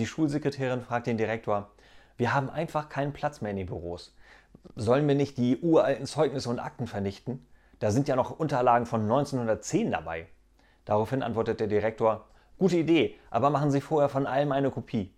Die Schulsekretärin fragt den Direktor, wir haben einfach keinen Platz mehr in den Büros. Sollen wir nicht die uralten Zeugnisse und Akten vernichten? Da sind ja noch Unterlagen von 1910 dabei. Daraufhin antwortet der Direktor, gute Idee, aber machen Sie vorher von allem eine Kopie.